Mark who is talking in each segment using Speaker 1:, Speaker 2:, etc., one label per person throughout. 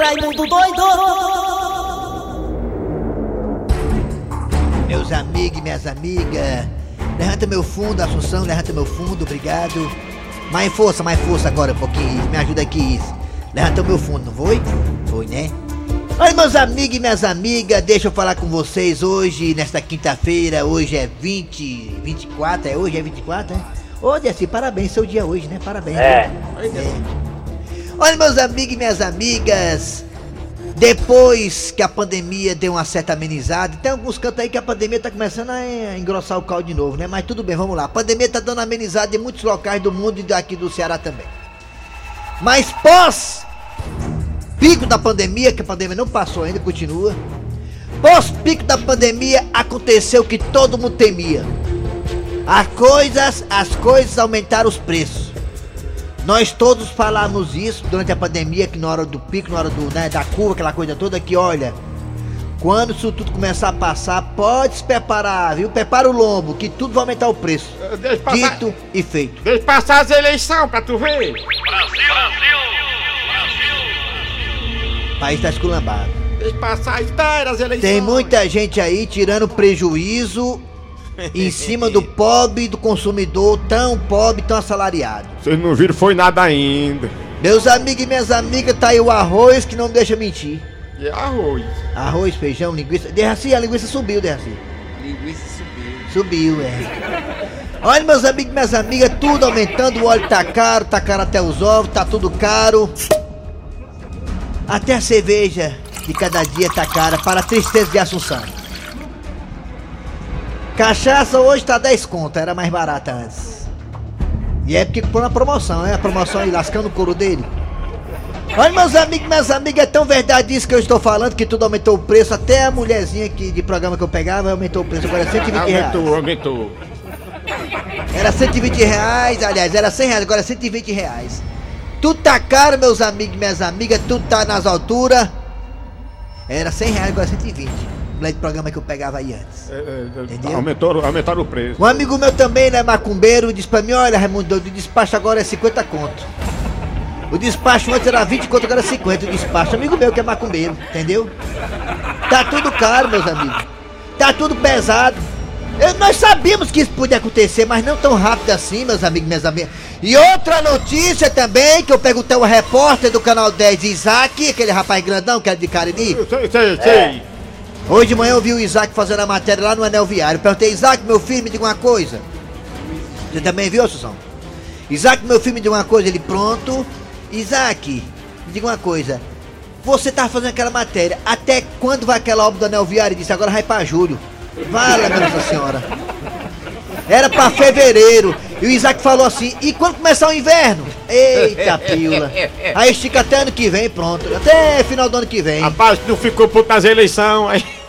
Speaker 1: Raimundo doido!
Speaker 2: Meus amigos e minhas amigas, levanta meu fundo, Assunção, levanta meu fundo, obrigado. Mais força, mais força agora um pouquinho, me ajuda aqui isso. Levanta o meu fundo, não foi? Foi, né? Olha, meus amigos e minhas amigas, deixa eu falar com vocês hoje, nesta quinta-feira, hoje é 20, 24, é hoje é 24, né? Ô, Desi, parabéns, seu dia hoje, né? Parabéns.
Speaker 3: É.
Speaker 2: É. Olha, meus amigos e minhas amigas, depois que a pandemia deu uma certa amenizada, tem alguns cantos aí que a pandemia tá começando a engrossar o caldo de novo, né? Mas tudo bem, vamos lá. A pandemia tá dando amenizada em muitos locais do mundo e daqui do Ceará também. Mas pós pico da pandemia, que a pandemia não passou ainda, continua. Pós pico da pandemia aconteceu o que todo mundo temia. As coisas, as coisas aumentaram os preços. Nós todos falamos isso durante a pandemia, que na hora do pico, na hora do, né, da curva, aquela coisa toda, que olha, quando isso tudo começar a passar, pode se preparar, viu? Prepara o lombo, que tudo vai aumentar o preço.
Speaker 4: Deixa passar,
Speaker 2: Dito e feito.
Speaker 4: deixa passar as eleições pra tu ver.
Speaker 2: O país tá esculambado.
Speaker 4: Deixa passar, espera as eleições.
Speaker 2: Tem muita gente aí tirando prejuízo em cima do pobre, do consumidor, tão pobre, tão assalariado.
Speaker 4: Vocês não viram foi nada ainda.
Speaker 2: Meus amigos e minhas amigas, tá aí o arroz que não deixa mentir.
Speaker 4: E arroz.
Speaker 2: Arroz, feijão, linguiça. Derraci, a linguiça subiu, Derraci.
Speaker 5: Linguiça subiu.
Speaker 2: Subiu, é. Olha, meus amigos e minhas amigas, tudo aumentando, o óleo tá caro, tá caro até os ovos, tá tudo caro. Até a cerveja, que cada dia tá cara, para a tristeza de Assunção. Cachaça hoje tá 10 conto, era mais barata antes. E é porque foi na promoção, né? A promoção aí lascando o couro dele. Olha, meus amigos minhas amigas, é tão verdade isso que eu estou falando que tudo aumentou o preço. Até a mulherzinha que, de programa que eu pegava aumentou o preço, agora é 120 reais.
Speaker 4: Aumentou, aumentou.
Speaker 2: Era 120 reais, aliás, era 100 reais, agora é 120 reais. Tudo tá caro, meus amigos e minhas amigas, tudo tá nas alturas. Era 100 reais, agora é 120. Mulher de programa que eu pegava aí antes.
Speaker 4: É, é,
Speaker 2: Entendeu?
Speaker 4: aumentou, aumentaram o preço.
Speaker 2: Um amigo meu também, né, macumbeiro, disse pra mim, olha, Raimundo, o despacho agora é 50 conto. O despacho antes era 20 conto, agora é 50 o despacho. Amigo meu que é macumbeiro, entendeu? Tá tudo caro, meus amigos. Tá tudo pesado. Eu- nós sabíamos que isso podia acontecer, mas não tão rápido assim, meus amigos e minhas amigas. E outra notícia também, que eu perguntei ao repórter do canal 10, Isaac, aquele rapaz grandão que era de Cariri.
Speaker 4: Sei, sei, sei.
Speaker 2: Hoje de manhã eu vi o Isaac fazendo a matéria lá no Anel Viário. Perguntei, Isaac, meu filho, me diga uma coisa. Você também viu, Susão? Isaac, meu filho, me diga uma coisa. Ele, pronto. Isaac, me diga uma coisa. Você tava fazendo aquela matéria. Até quando vai aquela obra do Anel Viário? Ele disse, agora vai pra julho. Fala, Nossa Senhora. Era pra fevereiro. E o Isaac falou assim, e quando começar o inverno? Eita, pila. Aí estica até ano que vem, pronto. Até final do ano que vem.
Speaker 4: Rapaz, tu ficou puto nas eleições. Aí.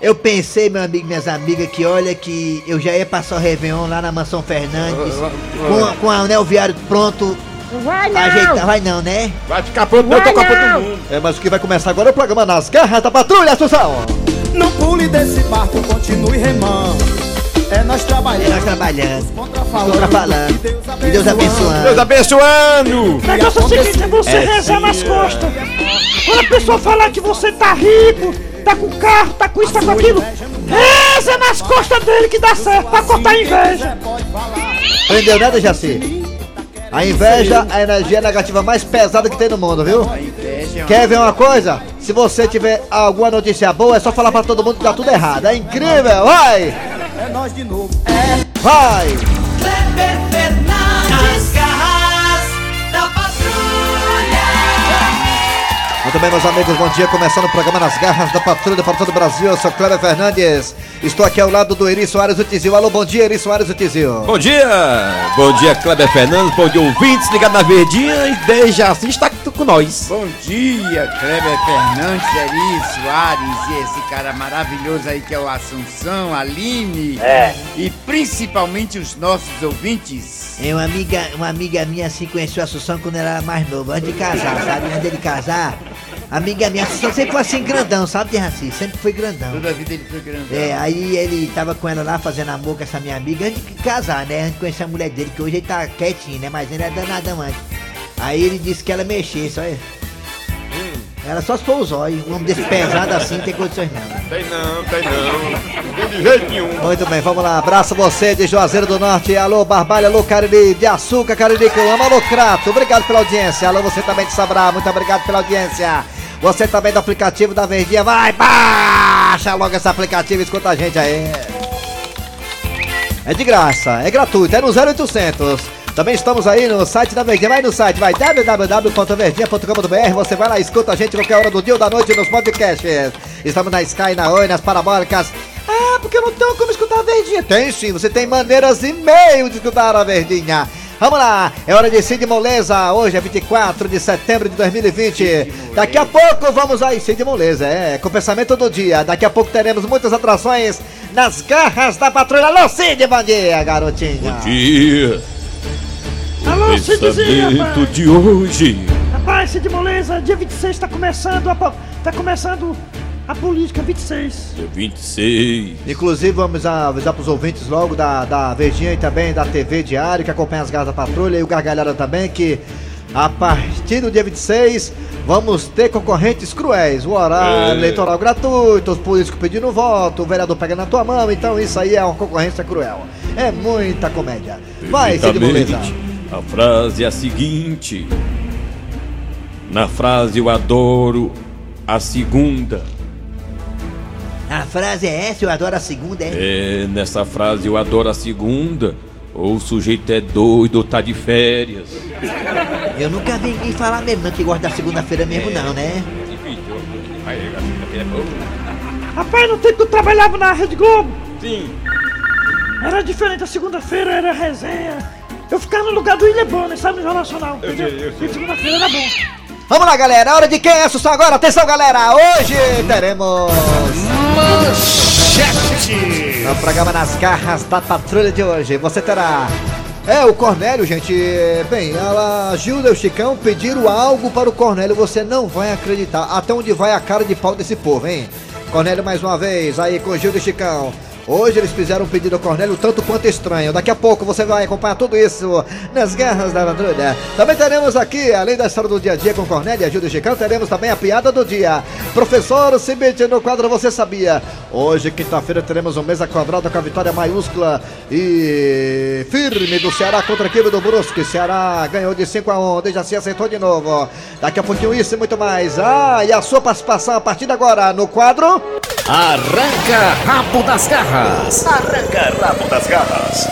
Speaker 2: Eu pensei, meu amigo e minhas amigas, que olha que eu já ia passar o Réveillon lá na Mansão Fernandes, com, com o anel viário pronto.
Speaker 6: Vai
Speaker 2: Ajeitar, vai não, né?
Speaker 4: Vai ficar pronto
Speaker 6: Vai
Speaker 4: Copa
Speaker 6: não.
Speaker 4: do Mundo.
Speaker 2: É, mas o que vai começar agora é o programa Nas Garras da Patrulha, Assunção!
Speaker 7: Não pule desse barco, continue remando. É nós
Speaker 2: É
Speaker 7: trabalhando.
Speaker 2: nós trabalhando,
Speaker 7: Contra falando.
Speaker 2: contra falando, e Deus abençoando.
Speaker 4: Deus abençoando.
Speaker 6: O negócio é o seguinte, é você rezar nas costas. Quando a pessoa falar que você tá rico, tá com carro, tá com isso, tá com aquilo, reza nas costas dele que dá certo pra cortar a inveja.
Speaker 2: Aprendeu nada, Jaci? A inveja é a energia negativa mais pesada que tem no mundo, viu? Quer ver uma coisa? Se você tiver alguma notícia boa, é só falar pra todo mundo que tá tudo errado. É incrível, vai!
Speaker 7: É nós de novo. É.
Speaker 2: Vai!
Speaker 1: Kleber Fernandes, garras
Speaker 2: Muito bem, meus amigos, bom dia. Começando o programa Nas Garras da Patrulha para todo o Brasil. Eu sou Cléber Fernandes. Estou aqui ao lado do Eri Soares do Tizil. Alô, bom dia, Eri Soares do Tizil.
Speaker 8: Bom dia! Bom dia, Kleber Fernandes, bom dia, ouvintes ligados na Verdinha e desde assim está aqui com nós.
Speaker 5: Bom dia, Kleber Fernandes, Eri Soares e esse cara maravilhoso aí que é o Assunção, Aline
Speaker 3: É.
Speaker 5: e principalmente os nossos ouvintes.
Speaker 2: É uma amiga, uma amiga minha assim conheceu a Assunção quando ela era mais nova, antes de casar, sabe? Antes dele casar. Amiga minha, sempre foi assim grandão, sabe, de Raci? Sempre foi grandão.
Speaker 5: Toda a vida ele foi grandão.
Speaker 2: É, aí ele tava com ela lá fazendo amor com essa minha amiga antes de casar, né? Antes de conhecer a mulher dele, que hoje ele tá quietinho, né? Mas ele é danadão antes. Aí ele disse que ela mexesse, olha.
Speaker 9: Era só se for o zóio. Um homem desse pesado assim não tem condições não.
Speaker 4: Tem não, tem não. Tem de jeito nenhum.
Speaker 9: Muito bem, vamos lá. Abraço você de Juazeiro do Norte. Alô, Barbalha, alô, Cariri, de Açúcar, Cariri, que eu amo. Alô, Crato, obrigado pela audiência. Alô, você também de Sabrá, muito obrigado pela audiência. Você também do aplicativo da Verdinha, vai, baixa logo esse aplicativo e escuta a gente aí. É de graça, é gratuito, é no 0800. Também estamos aí no site da Verdinha, vai no site, vai www.verdinha.com.br, você vai lá escuta a gente qualquer hora do dia ou da noite nos podcasts. Estamos na Sky, na Oi, nas parabólicas. Ah, porque eu não tenho como escutar a Verdinha. Tem sim, você tem maneiras e meio de escutar a Verdinha. Vamos lá, é hora de Cid Moleza. Hoje é 24 de setembro de 2020. Daqui a pouco vamos aí, Cid Moleza, é, com o pensamento do dia. Daqui a pouco teremos muitas atrações nas garras da patrulha. Alô, Cid, bom dia, garotinha.
Speaker 8: Dia.
Speaker 7: Alô, Cidzinho,
Speaker 8: de hoje.
Speaker 7: Rapaz, Cid Moleza, dia 26 tá começando a, po- tá começando a política 26.
Speaker 8: Dia 26.
Speaker 9: Inclusive, vamos avisar pros ouvintes logo da, da Verdinha e também da TV Diário, que acompanha as garras da patrulha e o Gargalhada também, que a partir do dia 26 vamos ter concorrentes cruéis. O horário
Speaker 8: É.
Speaker 9: eleitoral gratuito, os políticos pedindo voto, o vereador pega na tua mão, então isso aí é uma concorrência cruel. É muita comédia. Vai, Cid Moleza.
Speaker 8: A frase é a seguinte. Na frase eu adoro a segunda.
Speaker 9: A frase é essa, eu adoro a segunda, é?
Speaker 8: É, nessa frase eu adoro a segunda. Ou o sujeito é doido ou tá de férias.
Speaker 9: Eu nunca vi ninguém falar mesmo, não, que gosta da segunda-feira mesmo, não, né?
Speaker 7: Rapaz, no tempo que eu trabalhava na Rede Globo,
Speaker 4: Sim.
Speaker 7: era diferente. A segunda-feira era resenha. Eu ficava no lugar do Ilha Bonner, sabe, no Jornal Nacional.
Speaker 4: Eu
Speaker 7: entendeu?
Speaker 4: eu sei.
Speaker 7: E segunda-feira era bom.
Speaker 9: Vamos lá, galera. Hora de quem é só agora? Atenção, galera. Hoje teremos. Manchete! No programa Nas Garras da Patrulha de hoje. Você terá. É, o Cornélio, gente. Bem, ela, Gilda e o Chicão pediram algo para o Cornélio. Você não vai acreditar. Até onde vai a cara de pau desse povo, hein? Cornélio mais uma vez, aí com Gilda e Chicão. Hoje eles fizeram um pedido ao Cornélio tanto quanto estranho. Daqui a pouco você vai acompanhar tudo isso nas garras da patrulha. Também teremos aqui, além da história do dia a dia com Cornélio e a Gilda e Chicão, teremos também a piada do dia. Professor Cibite no quadro Você Sabia. Hoje, quinta-feira, teremos um mesa quadrada com a vitória maiúscula e firme do Ceará contra a equipe do Brusque. Ceará ganhou de 5 a 1, desde assim acertou de novo. Daqui a pouquinho isso e muito mais. Ah, e a sua participação a partir de agora no quadro.
Speaker 10: Arranca rabo das garras. Arranca rabo das garras.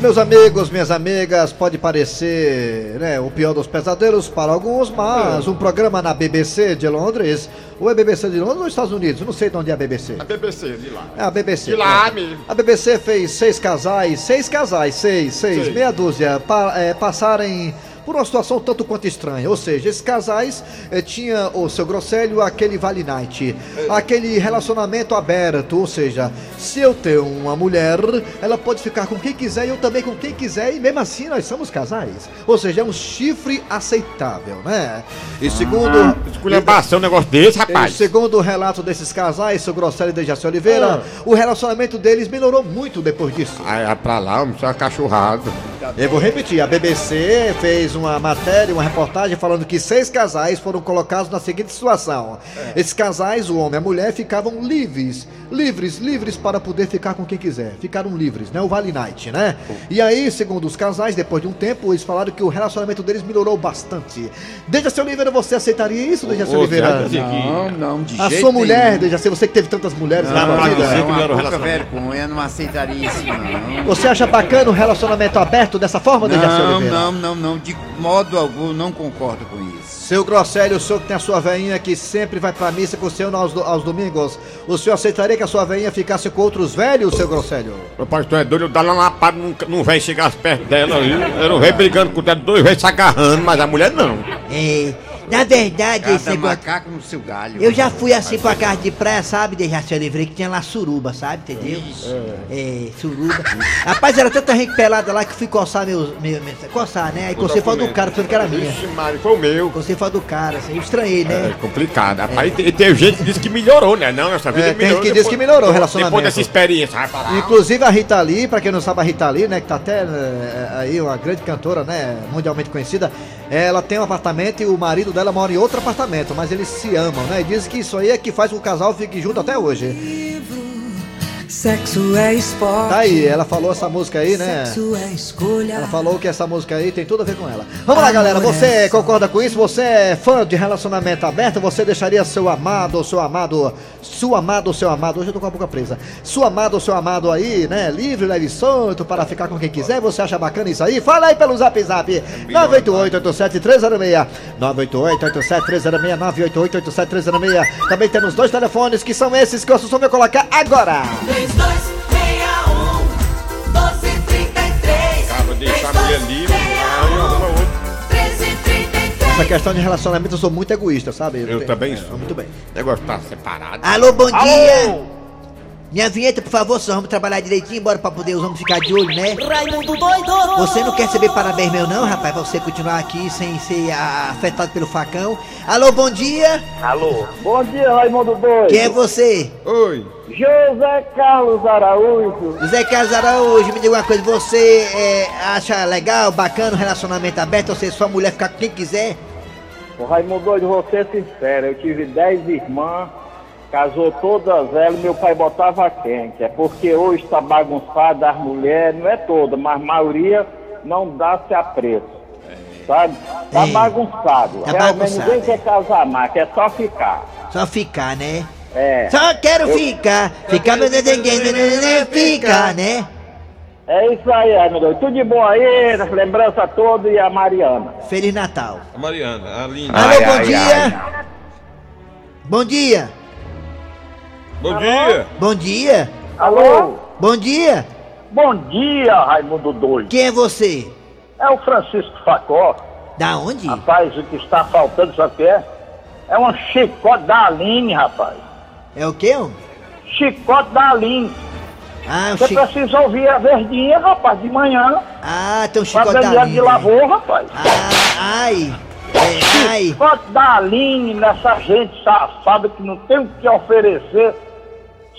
Speaker 9: Meus amigos, minhas amigas, pode parecer né, o pior dos pesadelos para alguns, mas um programa na BBC de Londres, ou é BBC de Londres ou Estados Unidos? Não sei de onde é a BBC.
Speaker 4: A BBC de lá.
Speaker 9: É a BBC.
Speaker 4: De lá
Speaker 9: né? A BBC fez seis casais, seis casais, seis, seis,
Speaker 4: Seis.
Speaker 9: meia dúzia, pa, é, passarem por uma situação tanto quanto estranha. Ou seja, esses casais eh, tinha o seu Grosselho, aquele Vale Night, aquele relacionamento aberto. Ou seja, se eu tenho uma mulher, ela pode ficar com quem quiser e eu também com quem quiser, e mesmo assim nós somos casais. Ou seja, é um chifre aceitável, né? E segundo.
Speaker 4: Esculhambação um negócio desse,
Speaker 9: E
Speaker 4: rapaz.
Speaker 9: segundo o relato desses casais, seu Grosselio e Dejaci Oliveira, o relacionamento deles melhorou muito depois disso.
Speaker 4: Aí, vai pra lá, homem, só cachorrado.
Speaker 9: Eu vou repetir, a BBC fez uma matéria, uma reportagem falando que seis casais foram colocados na seguinte situação. Esses casais, o homem e a mulher, ficavam livres, livres, livres para poder ficar com quem quiser. Ficaram livres, né? O Vale Night, né? E aí, segundo os casais, depois de um tempo, eles falaram que o relacionamento deles melhorou bastante. Dejaci Oliveira, você aceitaria isso, Dejaci Oliveira?
Speaker 4: Zé,
Speaker 5: Não, não, de
Speaker 9: A
Speaker 5: jeito
Speaker 9: sua mulher,
Speaker 5: nenhum.
Speaker 9: Dejaci, você que teve tantas mulheres na
Speaker 5: Não,
Speaker 9: sua vida.
Speaker 4: dizer
Speaker 5: é
Speaker 4: que
Speaker 5: uma
Speaker 4: melhora o
Speaker 5: pouca
Speaker 4: relacionamento.
Speaker 5: vergonha, não aceitaria isso não.
Speaker 9: Você acha bacana o relacionamento aberto dessa forma, Dejaci
Speaker 5: Não,
Speaker 9: Oliveira?
Speaker 5: não, não, não, de modo algum, não concordo com isso.
Speaker 9: Seu Grosselio, o senhor que tem a sua veinha que sempre vai pra missa com o senhor aos, aos domingos, o senhor aceitaria que a sua veinha ficasse com outros velhos, seu Grosselio?
Speaker 4: Rapaz, tu é doido, eu dar uma lapada, não, não vai chegar perto dela, viu? Eu não vejo brigando com ela, dois velhos se agarrando, mas a mulher não.
Speaker 9: É, na verdade, esse
Speaker 5: Cada
Speaker 9: negócio...
Speaker 5: macaco no seu galho.
Speaker 9: Eu já fui assim pra casa de praia, sabe, Dejaci Oliveira, que tinha lá suruba, sabe, entendeu? É, suruba. Rapaz, era tanta gente pelada lá que fui coçar meus... Meu, meu, coçar, né? Aí você foi do cara, pensando que era minha.
Speaker 4: Ixi, Mário, foi o meu.
Speaker 9: Você foi do cara, assim, eu estranhei,
Speaker 4: É
Speaker 9: né?
Speaker 4: complicado. Rapaz, e te- e teve gente que disse que melhorou, né? Não, essa vida
Speaker 9: É, tem
Speaker 4: melhorou.
Speaker 9: gente que diz que melhorou o relacionamento.
Speaker 4: Depois dessa experiência. Vai falar.
Speaker 9: Inclusive a Rita Lee, pra quem não sabe a Rita Lee, né, que tá até eh, aí uma grande cantora, né, mundialmente conhecida,
Speaker 2: Ela tem um apartamento e o marido dela mora em outro apartamento, mas eles se amam, né? E dizem que isso aí é que faz com que o casal fique junto até hoje.
Speaker 11: Sexo é esporte.
Speaker 2: Tá aí, ela falou essa música aí, né?
Speaker 11: Sexo é escolha.
Speaker 2: Ela falou que essa música aí tem tudo a ver com ela. Vamos lá, galera. Você concorda com isso? Você é fã de relacionamento aberto? Você deixaria seu amado seu amado, sua amado seu amado, hoje eu tô com a boca presa, sua amado seu amado aí, né? Livre, leve solto para ficar com quem quiser? Você acha bacana isso aí? Fala aí pelo zap zap 988-87306 988-87306 988-87306 Também temos dois telefones que são esses que o Assunção vai colocar agora.
Speaker 9: 3261 1233
Speaker 4: Cara, deixar a mulher livre, aí arruma outro.
Speaker 9: 1333
Speaker 2: Essa questão de relacionamento eu sou muito egoísta, sabe?
Speaker 4: Eu
Speaker 2: tenho-
Speaker 4: também
Speaker 2: é,
Speaker 4: sou.
Speaker 2: Muito bem.
Speaker 4: O negócio tá separado.
Speaker 2: Alô, bom dia! Minha vinheta, por favor, só vamos trabalhar direitinho, bora pra poder os homens ficar de olho, né?
Speaker 9: Raimundo doido
Speaker 2: Você não quer receber parabéns meu não, rapaz, pra você continuar aqui sem ser afetado pelo facão. Alô, bom dia!
Speaker 6: Alô. Bom dia, Raimundo Doido.
Speaker 2: Quem é você?
Speaker 4: Oi.
Speaker 6: José Carlos Araújo.
Speaker 2: José Carlos Araújo, me diga uma coisa, você é, acha legal, bacana o relacionamento aberto, ou seja, sua mulher ficar com quem quiser?
Speaker 6: Ô, Raimundo Doido, vou ser sincero, eu tive dez irmãs, casou todas elas, meu pai botava quente. É porque hoje está bagunçado, as mulheres, não é toda, mas a maioria não dá-se a preço. Sabe? Tá
Speaker 2: É.
Speaker 6: bagunçado.
Speaker 2: Tá
Speaker 6: Realmente
Speaker 2: bagunçado,
Speaker 6: ninguém
Speaker 2: é.
Speaker 6: quer casar mais, quer só ficar.
Speaker 2: Só ficar, né?
Speaker 6: É.
Speaker 2: Só quero
Speaker 6: Eu-
Speaker 2: ficar, ficar, meu ninguém ficar, né?
Speaker 6: É isso aí, Doido. Tudo de bom aí, lembrança toda e a Mariana.
Speaker 2: Feliz Natal.
Speaker 8: A Mariana, a linda.
Speaker 2: Alô, bom dia! Bom dia!
Speaker 8: Bom dia.
Speaker 2: Bom dia!
Speaker 6: Alô?
Speaker 2: Bom dia!
Speaker 6: Bom dia, Raimundo Doido.
Speaker 2: Quem é você?
Speaker 6: É o Francisco Facó.
Speaker 2: Da onde?
Speaker 6: Rapaz, o que está faltando, sabe o que é? É um chicote da Aline, rapaz.
Speaker 2: É o quê? homem?
Speaker 6: Chicote da Aline.
Speaker 2: Ah, o
Speaker 6: Você
Speaker 2: chico.
Speaker 6: precisa ouvir a verdinha, rapaz, de manhã.
Speaker 2: Ah, tem um chicote da
Speaker 6: ganhar de
Speaker 2: Aline.
Speaker 6: lavor, rapaz.
Speaker 2: Ah, ai! É, ai!
Speaker 6: Chicote da Aline nessa gente safada que não tem o que oferecer.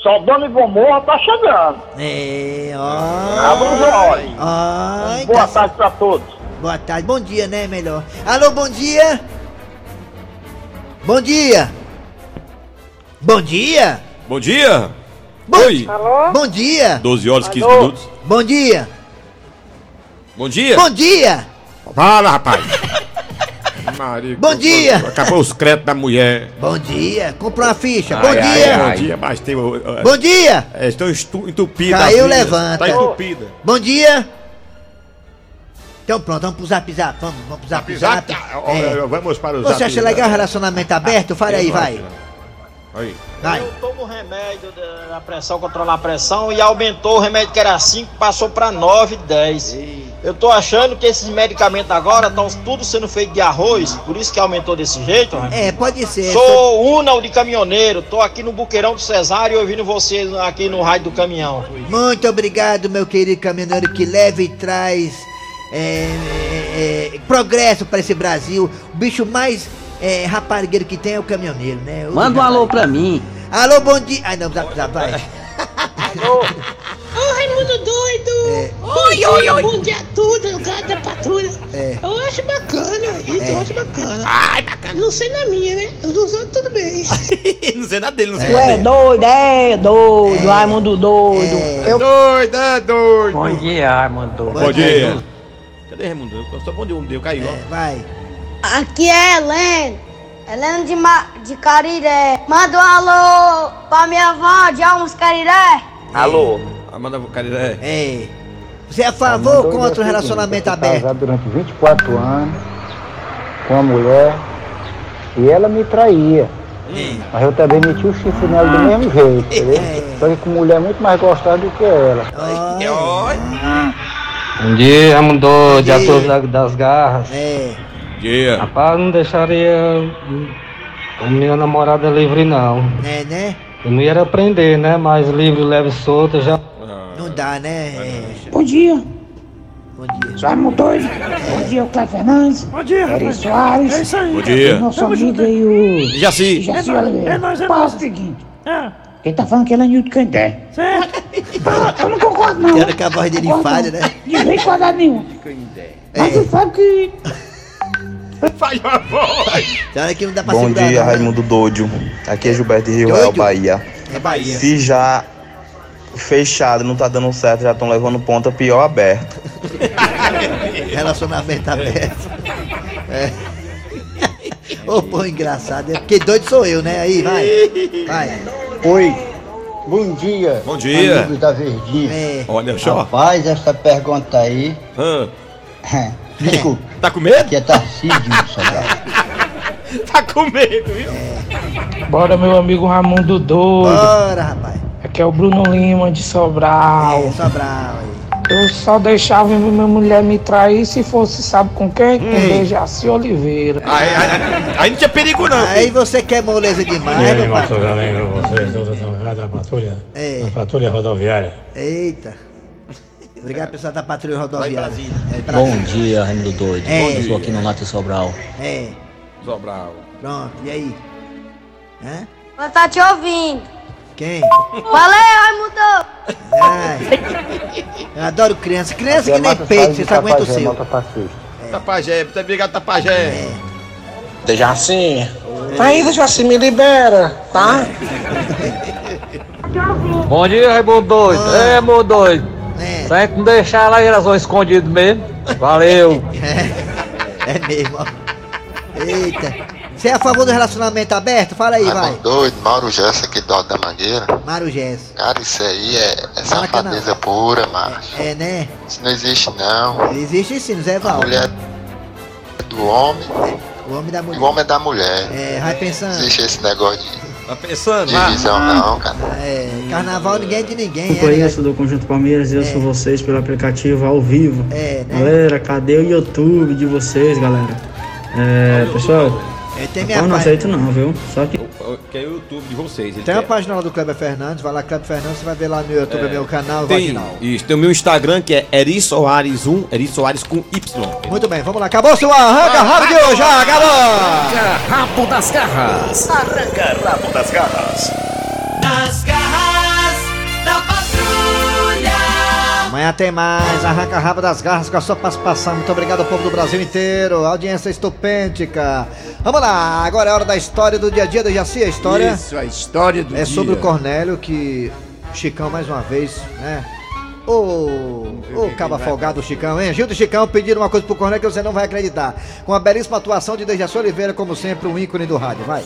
Speaker 6: Sodoma e Gomorra tá chegando.
Speaker 2: É,
Speaker 6: Abra os
Speaker 2: ó.
Speaker 6: olhos.
Speaker 2: Ai,
Speaker 6: Boa
Speaker 2: tá-
Speaker 6: tarde pra todos.
Speaker 2: Boa tarde. Bom dia, né, melhor? Alô, bom dia! Bom dia! Bom dia!
Speaker 8: Bom dia.
Speaker 2: Bom,
Speaker 8: Oi.
Speaker 2: Bom dia!
Speaker 8: 12 horas, 15
Speaker 6: Alô?
Speaker 8: minutos.
Speaker 2: Bom dia!
Speaker 8: Bom dia.
Speaker 2: Bom dia!
Speaker 4: Fala, rapaz. Maria,
Speaker 2: Bom dia.
Speaker 4: Acabou os créditos da mulher.
Speaker 2: Bom dia! Comprou uma ficha!
Speaker 8: Ai,
Speaker 2: Bom
Speaker 8: ai,
Speaker 2: dia!
Speaker 4: Bom dia, mas tem. uh, uh,
Speaker 2: Bom dia!
Speaker 4: é, estão estu- entupidas.
Speaker 2: Caiu, levanta.
Speaker 4: Tá entupida.
Speaker 2: Bom dia! Então pronto, vamos pro zap zap, vamos, vamos pro zap zap.
Speaker 4: Zap, ó,
Speaker 2: É.
Speaker 4: ó, Vamos para o
Speaker 2: Você
Speaker 4: zap,
Speaker 2: acha legal relacionamento aberto? Fala aí, vai.
Speaker 4: acho. Aí.
Speaker 2: Vai.
Speaker 12: Eu tomo remédio da- da pressão, controlar a pressão e aumentou o remédio que era 5, passou pra 9, 10. Eu tô achando que esses medicamentos agora estão tudo sendo feito de arroz, por isso que aumentou desse jeito. né?
Speaker 2: É, pode ser.
Speaker 12: Sou Unal de caminhoneiro, tô aqui no Buqueirão do Cesário ouvindo vocês aqui no rádio do caminhão.
Speaker 2: Muito obrigado, meu querido caminhoneiro, que leva e traz é, é, é, progresso para esse Brasil. O bicho mais é, raparigueiro que tem é o caminhoneiro, né? O
Speaker 13: Manda um alô pra mim.
Speaker 2: Alô, bom dia. Ai, não, zap, zap, vai.
Speaker 14: Ô, Raimundo doido!
Speaker 2: Oi, oi, oi.
Speaker 14: Bom dia a tudo, o cara da patrulha.
Speaker 2: É.
Speaker 14: Eu acho bacana isso,
Speaker 2: É.
Speaker 14: eu acho bacana. Ai, bacana. Não sei na minha, né? Os outros tudo bem.
Speaker 8: não sei nada dele, não sei
Speaker 2: É.
Speaker 1: é doido, é doido, Raimundo doido.
Speaker 2: É.
Speaker 1: Eu...
Speaker 4: Doido, é doido.
Speaker 1: Bom dia, Raimundo.
Speaker 8: Bom dia. Cadê Raimundo? Eu só bom dia, um dia, caiu, ó.
Speaker 2: É, vai.
Speaker 15: Aqui é Helene. Helene de, Ma... de Cariré. Manda um alô pra minha avó de Almos Cariré.
Speaker 6: Alô?
Speaker 8: Ah, manda o cara. É.
Speaker 2: É. Você é a favor ou contra o relacionamento aberto?
Speaker 16: casado durante 24 anos com a mulher e ela me traía. Mas eu também meti o chifre nela do mesmo jeito, entendeu? Só que com mulher muito mais gostosa do que ela.
Speaker 13: Bom dia, Raimundo, dia
Speaker 2: dia.
Speaker 13: todo da- das garras.
Speaker 2: É.
Speaker 8: Dia.
Speaker 13: Rapaz, não deixaria a minha namorada livre, não.
Speaker 2: É, né?
Speaker 13: Eu não ia aprender, né? Mas livre, leve e solto já.
Speaker 2: Não dá, né? É.
Speaker 14: Bom dia.
Speaker 2: Bom dia.
Speaker 14: Raimundo doido. Bom dia, o Cléber Fernandes.
Speaker 17: Bom dia,
Speaker 14: Eri. Soares.
Speaker 17: É isso aí.
Speaker 8: Bom dia.
Speaker 14: Nosso
Speaker 17: Tamo
Speaker 14: amigo aí, o...
Speaker 8: Jaci.
Speaker 14: Jaci
Speaker 17: É nóis,
Speaker 14: Oliveira.
Speaker 17: é nóis, é
Speaker 14: Fala
Speaker 17: nóis.
Speaker 14: o seguinte.
Speaker 17: Ah,
Speaker 14: Quem tá falando que ele é Nilton Candé.
Speaker 17: certo?
Speaker 14: Eu não concordo, não.
Speaker 2: Quero que a voz dele
Speaker 14: não.
Speaker 2: né?
Speaker 14: De nem quadrado nenhum. Mas
Speaker 2: É.
Speaker 14: você sabe que
Speaker 4: Faz uma voz.
Speaker 9: Tem hora que não dá pra
Speaker 18: Bom
Speaker 9: segurar.
Speaker 18: dia,
Speaker 9: né?
Speaker 18: Raimundo Doido. Aqui é Gilberto de Rio
Speaker 9: Doido?
Speaker 18: Real, Bahia.
Speaker 9: É Bahia.
Speaker 18: Se já fechado não tá dando certo, já estão levando ponta pior aberto.
Speaker 9: Relacionamento aberto. É. Ô, pô, engraçado. É porque doido sou eu, né? Aí, vai. Vai.
Speaker 19: Oi, bom dia.
Speaker 8: Bom dia.
Speaker 19: Amigos da Verdinha.
Speaker 9: É.
Speaker 8: Olha só.
Speaker 19: Rapaz, essa pergunta aí.
Speaker 8: Hã?
Speaker 19: Desculpa.
Speaker 8: Tá com medo?
Speaker 19: Que é Tarcísio.
Speaker 8: Tá com medo, viu?
Speaker 14: Bora, meu amigo Ramundo Doido.
Speaker 9: Bora, rapaz.
Speaker 14: Aqui é o Bruno Lima de Sobral.
Speaker 9: É, Sobral aí.
Speaker 14: Eu só deixava minha mulher me trair se fosse, sabe com quem? Com
Speaker 9: Hum.
Speaker 14: Dejaci Oliveira.
Speaker 8: Aí, aí, aí não tinha perigo não.
Speaker 9: Aí você quer moleza demais, meu pai.
Speaker 2: lembro vocês todos da patrulha,
Speaker 9: É.
Speaker 2: da patrulha rodoviária.
Speaker 9: Eita. Obrigado, pessoal da Patrulha Rodoviária. É,
Speaker 20: Bom dia, Raimundo Doido.
Speaker 9: É.
Speaker 20: Estou aqui no Nato Sobral.
Speaker 9: É,
Speaker 8: Sobral.
Speaker 9: pronto. E aí? Hã?
Speaker 15: Ela tá te ouvindo.
Speaker 9: Quem?
Speaker 15: Valeu, Raimundo.
Speaker 9: Ai. Eu adoro criança. Criança que nem peito, você só aguenta o
Speaker 18: Tapajé,
Speaker 9: seu.
Speaker 4: Tapajé, muito obrigado, Tapajé.
Speaker 14: Dejaci. Aí, Dejaci, me libera, tá?
Speaker 1: Bom dia, Raimundo Doido. É, meu doido.
Speaker 9: É.
Speaker 1: Tem que não deixar lá elas vão escondido mesmo. Valeu.
Speaker 9: É mesmo, ó. Eita. Você é a favor do relacionamento aberto? Fala aí, vai.
Speaker 21: Raimundo doido, Mauro Gessa aqui do Alto da Mangueira.
Speaker 9: Mário Gess.
Speaker 21: Cara, isso aí é, é safadeza pura, macho.
Speaker 9: É, né?
Speaker 21: Isso não existe não.
Speaker 9: Existe sim, Zé
Speaker 21: A
Speaker 9: Val.
Speaker 21: mulher é do homem
Speaker 9: O homem da mulher.
Speaker 21: o homem é da mulher.
Speaker 9: É, vai pensando.
Speaker 21: Não existe esse negócio de
Speaker 8: Tá pensando?
Speaker 21: divisão não, cara.
Speaker 9: É, carnaval ninguém é de ninguém.
Speaker 22: Eu
Speaker 9: É,
Speaker 22: conheço do Conjunto Palmeiras e eu sou vocês pelo aplicativo ao vivo.
Speaker 9: É, né?
Speaker 22: Galera, cadê o YouTube de vocês, galera? É, pessoal,
Speaker 9: É, tem minha
Speaker 22: eu não aceito não, viu? Só que
Speaker 8: Que é o YouTube de vocês. Ele
Speaker 9: Tem
Speaker 8: quer.
Speaker 9: página lá do Kleber Fernandes, vai lá, Kleber Fernandes, você vai ver lá no YouTube,
Speaker 8: É,
Speaker 9: meu canal,
Speaker 8: Tem,
Speaker 9: Vaginal.
Speaker 8: isso, tem o meu Instagram que é Eri Soares 1, Eri Soares com Y.
Speaker 9: Muito bem, vamos lá. Acabou seu arranca rabo de hoje, já acabou!
Speaker 10: Arranca rabo das garras. Arranca rabo das garras.
Speaker 23: Nas garras
Speaker 9: Amanhã tem mais, arranca rabo das garras com a sua participação. Muito obrigado ao povo do Brasil inteiro, audiência estupêndica. Vamos lá, agora é hora da história do dia a dia da Jaci. A história
Speaker 5: Isso, a história do
Speaker 9: é
Speaker 5: dia.
Speaker 9: sobre o Cornélio que Chicão mais uma vez, né? Ô, ô caba folgado Chicão, hein? Gil do Chicão pediram uma coisa pro Cornélio que você não vai acreditar. Com a belíssima atuação de Dejaci Oliveira, como sempre, um ícone do rádio. Vai.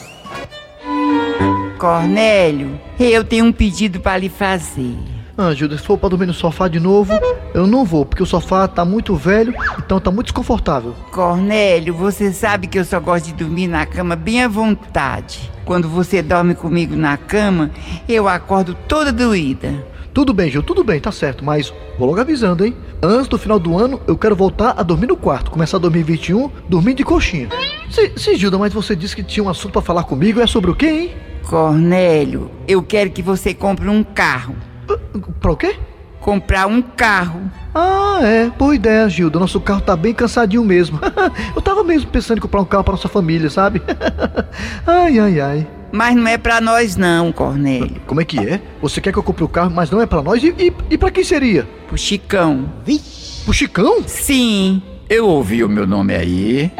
Speaker 24: Cornélio, eu tenho um pedido para lhe fazer.
Speaker 25: Ah, Gilda, se for pra dormir no sofá de novo, eu não vou, porque o sofá tá muito velho, então tá muito desconfortável.
Speaker 24: Cornélio, você sabe que eu só gosto de dormir na cama bem à vontade. Quando você dorme comigo na cama, eu acordo toda doída.
Speaker 25: Tudo bem, Gil, tudo bem, tá certo, mas vou logo avisando, hein? Antes do final do ano, eu quero voltar a dormir no quarto, começar 2021 dormindo de coxinha. Sim, sim, Gilda, mas você disse que tinha um assunto pra falar comigo, é sobre o quê, hein?
Speaker 24: Cornélio, eu quero que você compre um carro.
Speaker 25: Pra o quê?
Speaker 24: Comprar um carro.
Speaker 25: Ah, é, boa ideia, Gilda. Nosso carro tá bem cansadinho mesmo. eu tava mesmo pensando em comprar um carro pra nossa família, sabe? ai, ai, ai.
Speaker 24: Mas não é pra nós não, Cornélio.
Speaker 25: Como é que é? Você quer que eu compre o carro, mas não é pra nós? E, e, e pra quem seria?
Speaker 24: Pro Chicão.
Speaker 25: Pro Chicão?
Speaker 24: Sim.
Speaker 26: Eu ouvi o meu nome aí.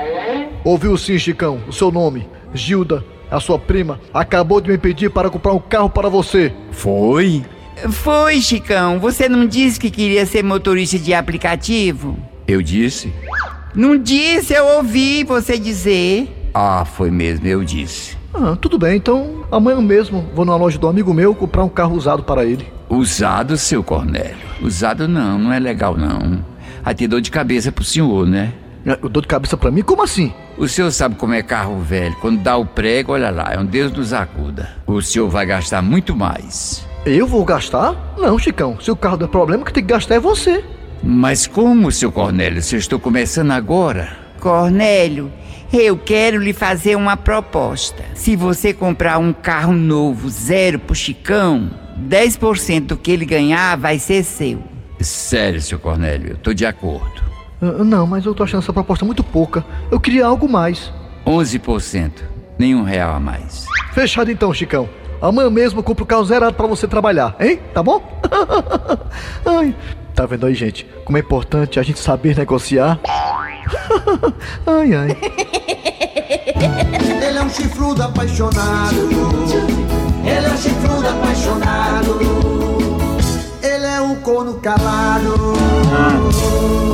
Speaker 25: Ouviu sim, Chicão. O seu nome, Gilda, a sua prima, acabou de me pedir para comprar um carro para você.
Speaker 26: Foi?
Speaker 24: Foi, Chicão. Você não disse que queria ser motorista de aplicativo?
Speaker 26: Eu disse?
Speaker 24: Não disse, eu ouvi você dizer.
Speaker 26: Ah, foi mesmo, eu disse.
Speaker 25: Ah, tudo bem, então amanhã mesmo vou numa loja do amigo meu comprar um carro usado para ele.
Speaker 26: Usado, seu Cornélio. Usado não, não é legal não. Até dor de cabeça pro senhor, né?
Speaker 25: Dor de cabeça pra mim? Como assim?
Speaker 26: O senhor sabe como é carro velho. Quando dá o prego, olha lá, é um Deus nos acuda. O senhor vai gastar muito mais.
Speaker 25: Eu vou gastar? Não, Chicão. Se o carro der problema, que tem que gastar é você.
Speaker 26: Mas como, seu Cornélio? Se eu estou começando agora?
Speaker 24: Cornélio, eu quero lhe fazer uma proposta. Se você comprar um carro novo, zero pro Chicão, 10% do que ele ganhar vai ser seu.
Speaker 26: Sério, seu Cornélio, eu tô de acordo.
Speaker 25: Ah, não, mas eu tô achando essa proposta muito pouca. Eu queria algo mais.
Speaker 26: 11%. Nenhum real a mais.
Speaker 25: Fechado então, Chicão. Amanhã mesmo eu compro o carro zerado pra você trabalhar, hein? Tá bom? Ai, tá vendo aí, gente? Como é importante a gente saber negociar. ai, ai.
Speaker 23: Ele é um chifrudo apaixonado. Ele é um chifrudo apaixonado. Ele é um corno calado.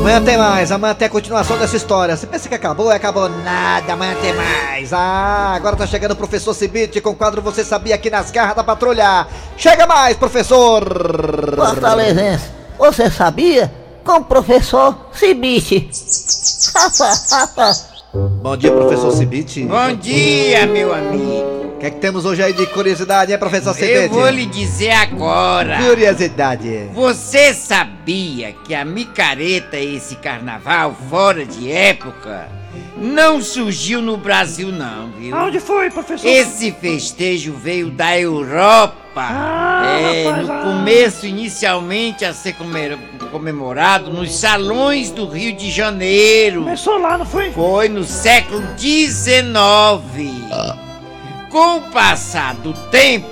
Speaker 9: Amanhã tem mais, amanhã tem a continuação dessa história. Você pensa que acabou? Acabou nada, amanhã tem mais. Ah, agora tá chegando o professor Cibite com o quadro Você Sabia aqui nas garras da patrulha. Chega mais, professor!
Speaker 27: Fortalezense, você sabia? Com o professor Cibite.
Speaker 9: Bom dia, professor Cibite.
Speaker 5: Bom dia, meu amigo.
Speaker 9: O que é que temos hoje aí de curiosidade, hein, professor Cibite?
Speaker 5: Eu vou lhe dizer agora.
Speaker 9: Curiosidade.
Speaker 5: Você sabia que a micareta, esse carnaval fora de época, não surgiu no Brasil não, viu?
Speaker 7: Aonde foi, professor?
Speaker 5: Esse festejo veio da Europa.
Speaker 7: Ah,
Speaker 5: é,
Speaker 7: rapaz,
Speaker 5: no
Speaker 7: ah.
Speaker 5: começo, inicialmente, a ser comemora- comemorado nos salões do Rio de Janeiro.
Speaker 7: Começou lá, não foi?
Speaker 5: Foi no século XIX. Com o passar do tempo,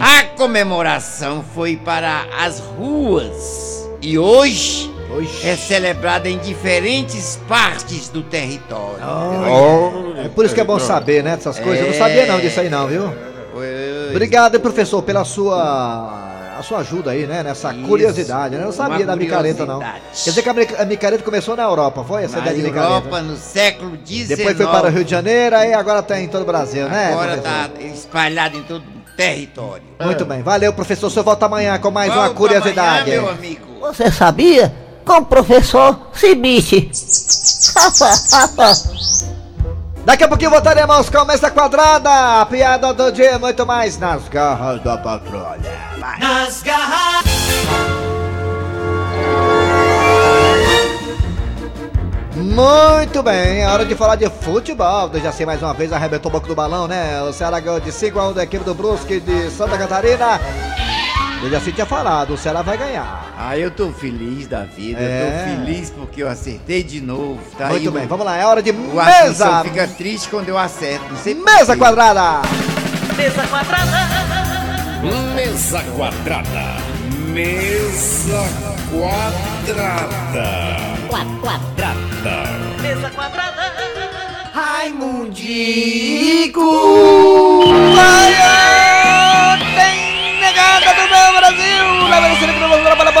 Speaker 5: a comemoração foi para as ruas e hoje é celebrada em diferentes partes do território.
Speaker 9: É por isso que é bom saber, né, dessas coisas. Eu não sabia não disso aí não, viu? Obrigado, professor, pela sua a sua ajuda aí, né, nessa
Speaker 5: Isso,
Speaker 9: curiosidade, né? Eu não sabia
Speaker 5: uma
Speaker 9: da micareta não. Quer dizer que a mi- a micareta começou na Europa, foi essa
Speaker 5: Na
Speaker 9: ideia de micareta?
Speaker 5: Europa, no século XIX.
Speaker 9: Depois foi para o Rio de Janeiro, aí agora tá em todo o Brasil, né?
Speaker 5: Agora
Speaker 9: professor?
Speaker 5: tá espalhado em todo o território.
Speaker 9: Muito bem, valeu, professor. O senhor volta amanhã com mais uma
Speaker 5: Volto
Speaker 9: curiosidade.
Speaker 5: amanhã, meu amigo.
Speaker 27: Você sabia? Com o professor Cibite.
Speaker 9: Daqui a pouquinho voltaremos com Mesa Quadrada, a piada do dia, muito mais nas garras da patrulha. Vai.
Speaker 23: Nas garras.
Speaker 9: Muito bem, é hora de falar de futebol. Eu já sei mais uma vez, arrebentou o banco do balão, né? O Ceará ganhou de 5 a 1 da equipe do Brusque de Santa Catarina. Eu já tinha falado, o Ceará vai ganhar.
Speaker 5: Ah, eu tô feliz da vida.
Speaker 9: É.
Speaker 5: Eu tô feliz porque eu acertei de novo. Tá
Speaker 9: Muito
Speaker 5: aí
Speaker 9: bem,
Speaker 5: o-
Speaker 9: vamos lá, é hora de
Speaker 5: O
Speaker 9: mesa.
Speaker 5: fica triste quando eu acerto. Não sei por
Speaker 9: Mesa quadrada.
Speaker 23: Mesa quadrada.
Speaker 10: Mesa quadrada. Mesa quadrada. Quadrada.
Speaker 23: Mesa quadrada.
Speaker 9: Raimundico. Vai,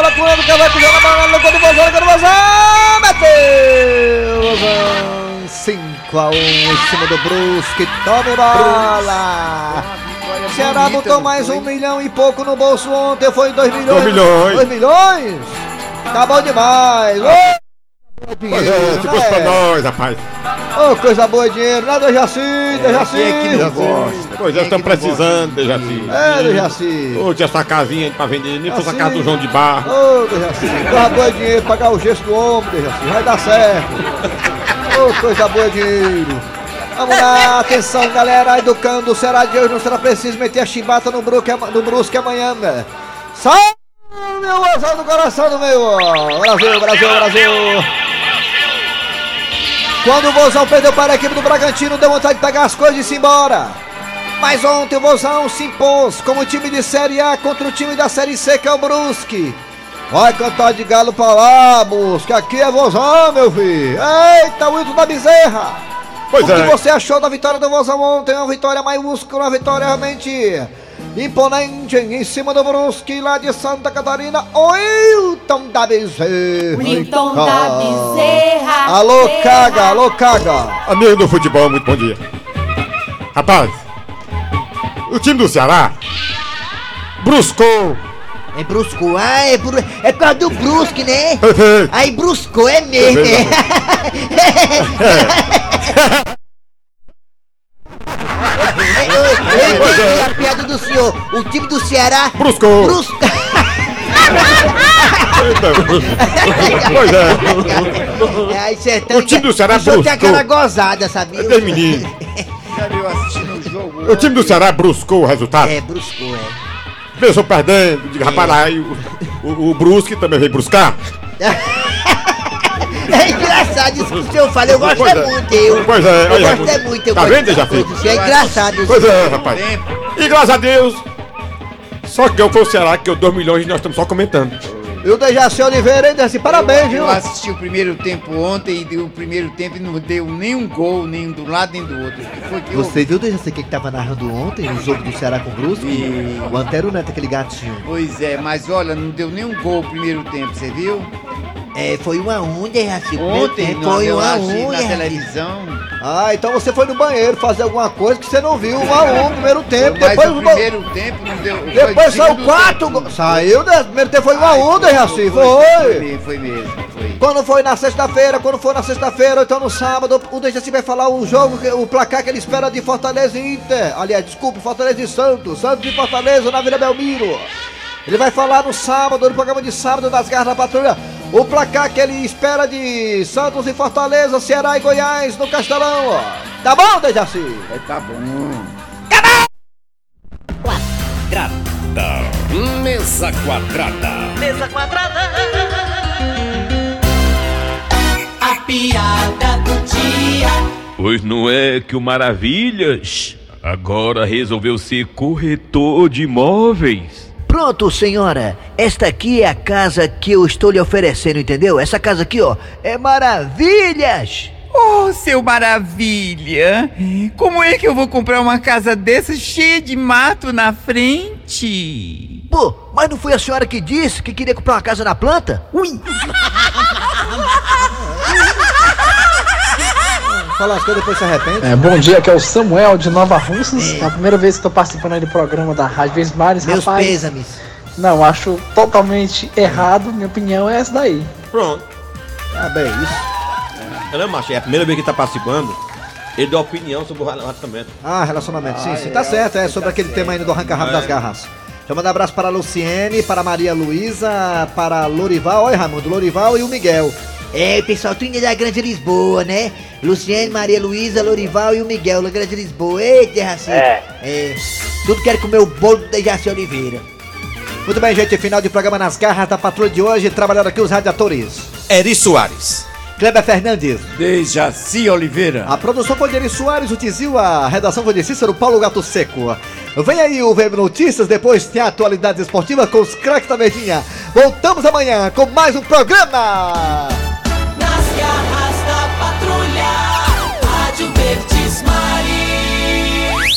Speaker 9: vamos lá para a bola quando o cavaco joga a bola no quando vozão, quando vozão. Bateu. Vozão. 5 a 1 em cima do Brusque. Tome bola. Ceará
Speaker 5: bonita,
Speaker 9: botou mais
Speaker 5: foi?
Speaker 9: um milhão e pouco no bolso ontem. Foi 2 milhões.
Speaker 4: Dois milhões.
Speaker 9: 2 milhões? Tá bom demais. Ô,
Speaker 4: Pois é, se fosse pra nós, rapaz.
Speaker 9: Ô, coisa boa é dinheiro, né, Dejaci? Dejaci!
Speaker 5: quem é que não gosta?
Speaker 4: Pois é,
Speaker 5: Quem é
Speaker 4: estamos precisando, Dejaci.
Speaker 9: É, Dejaci!
Speaker 4: Ô, tinha essa casinha aí pra vender, nem fosse a casa do João de Barro.
Speaker 9: Ô, Dejaci! Coisa boa é dinheiro, pagar o gesto do ombro, Dejaci, vai dar certo! Ô, coisa boa é dinheiro! Vamos lá, atenção galera, educando, será de hoje, não será preciso meter a chibata no, Brusque, no Brusque amanhã, né? Salve, meu osão do coração do meu! Brasil, Brasil, Brasil! Quando o Vozão perdeu para a equipe do Bragantino, deu vontade de pegar as coisas e ir embora. Mas ontem o Vozão se impôs como time de Série A contra o time da Série C, que é o Brusque. Vai cantar de galo pra lá, Brusque. Aqui é Vozão, meu filho. Eita, o Hilton da Bezerra.
Speaker 4: Pois
Speaker 9: o que
Speaker 4: é.
Speaker 9: você achou da vitória do Vozão ontem? Uma vitória maiúscula, uma vitória realmente imponente em cima do Brusque lá de Santa Catarina. O Hilton da Bezerra.
Speaker 13: Wilton da Bezerra.
Speaker 9: Alô, caga, alô, caga.
Speaker 4: Amigo do futebol, muito bom dia. Rapaz, o time do Ceará bruscou.
Speaker 9: É Brusco, ah, é, bru... é por causa do Brusque, né? Aí Brusco é mesmo, né? Eu entendi a piada do senhor. O time do Ceará.
Speaker 4: Bruscou.
Speaker 9: Brusco.
Speaker 4: pois é.
Speaker 9: É, aí sertão.
Speaker 4: O time do Ceará
Speaker 9: O senhor tem
Speaker 4: bruscou.
Speaker 9: aquela gozada, sabia?
Speaker 4: É menino.
Speaker 5: Viu assistindo o jogo?
Speaker 4: O time do Ceará bruscou o resultado.
Speaker 9: É, Brusco, é.
Speaker 4: Começou perdendo, digo, rapaz, lá, o, o, o Brusque também veio bruscar.
Speaker 9: É engraçado isso que o senhor fala, eu gosto
Speaker 4: Pois
Speaker 9: é muito, eu.
Speaker 4: Pois é,
Speaker 9: eu gosto é muito, eu
Speaker 4: Tá
Speaker 9: gosto
Speaker 4: vendo,
Speaker 9: coisa, Isso é engraçado.
Speaker 4: Pois é, rapaz. E graças a Deus. Só que eu foi o Ceará que eu 2 milhões e nós estamos só comentando.
Speaker 9: E o Dejaci Oliveira, hein, Dejaci? Parabéns,
Speaker 5: eu,
Speaker 9: viu?
Speaker 5: Eu assisti o primeiro tempo ontem e o primeiro tempo não deu nenhum gol, nem do lado nem do outro. Que foi que
Speaker 9: Você viu, Dejaci, quem que tava narrando ontem no jogo do Ceará com o Brusque?
Speaker 5: E-
Speaker 9: O Antero Neto, aquele gatinho.
Speaker 5: Pois é, mas olha, não deu nenhum gol o primeiro tempo, você viu?
Speaker 9: É, foi uma a um, Dejaci.
Speaker 5: Ontem
Speaker 9: foi
Speaker 5: nós- eu
Speaker 9: uma a
Speaker 5: assisti
Speaker 9: um,
Speaker 5: na televisão.
Speaker 9: Ah, então você foi no banheiro fazer alguma coisa que você não viu. Um a um, primeiro tempo.
Speaker 5: Mas
Speaker 9: depois
Speaker 5: o primeiro tempo não deu. foi
Speaker 9: Depois saiu quatro gols. Saiu, né? Primeiro tempo foi um a um, Dejaci.
Speaker 5: Foi,
Speaker 9: Foi.
Speaker 5: mesmo, foi mesmo, foi.
Speaker 9: Quando foi na sexta-feira, quando for na sexta-feira, ou então no sábado, o Dejaci vai falar o jogo, o placar que ele espera de Fortaleza e Inter. Aliás, desculpa, Fortaleza e Santos. Santos e Fortaleza na Vila Belmiro. Ele vai falar no sábado, no programa de sábado das Garras da Patrulha, o placar que ele espera de Santos e Fortaleza, Ceará e Goiás no Castelão. ó. Tá bom, Dejaci?
Speaker 5: Tá bom.
Speaker 10: Quadrada. Mesa quadrada.
Speaker 13: Mesa quadrada. A piada do dia.
Speaker 8: Pois não é que o Maravilhas agora resolveu ser corretor de imóveis?
Speaker 9: Pronto, senhora. Esta aqui é a casa que eu estou lhe oferecendo, entendeu? Essa casa aqui, ó, é maravilhas.
Speaker 24: Oh, seu maravilha! Como é que eu vou comprar uma casa dessa cheia de mato na frente?
Speaker 9: Pô, mas não foi a senhora que disse que queria comprar uma casa na planta? Ui! Fala as coisas depois se arrepende.
Speaker 22: É, bom dia, aqui é o Samuel de Nova Russas. É a primeira vez que estou participando aí do programa da Rádio Vesmares,
Speaker 9: Meus
Speaker 22: rapaz.
Speaker 9: pêsames.
Speaker 22: Não, acho totalmente errado. Minha opinião é essa daí.
Speaker 28: Pronto.
Speaker 9: Ah, bem, isso.
Speaker 28: É, macho? É a primeira vez que ele tá participando. Ele dá opinião sobre o relacionamento.
Speaker 9: Ah, relacionamento, sim,
Speaker 28: Ah,
Speaker 9: sim,
Speaker 28: é,
Speaker 9: tá certo, é
Speaker 28: tá
Speaker 9: sobre aquele
Speaker 28: certo.
Speaker 9: tema ainda do arranca-rabo
Speaker 28: É.
Speaker 9: das garras. Deixa eu mandar um abraço para a Luciene, para a Maria Luísa, para Lorival, olha Raimundo, Lorival e o Miguel. É, pessoal, da Grande Lisboa, né? Luciene, Maria Luísa, Lorival e o Miguel, da Grande Lisboa. Eita, Raci.
Speaker 29: É.
Speaker 9: É. Tudo quer comer o bolo do Dejaci Oliveira. Muito bem, gente, final de programa nas garras da patrulha de hoje, trabalhando aqui os radiadores.
Speaker 28: Eri Soares.
Speaker 9: Kleber Fernandes.
Speaker 5: Dejaci Oliveira.
Speaker 9: A produção foi de Eri Soares, o Tizil, a redação foi de Cícero Paulo Gato Seco. Vem aí o VM Notícias, depois tem a atualidade esportiva com os craques da Verdinha. Voltamos amanhã com mais um programa.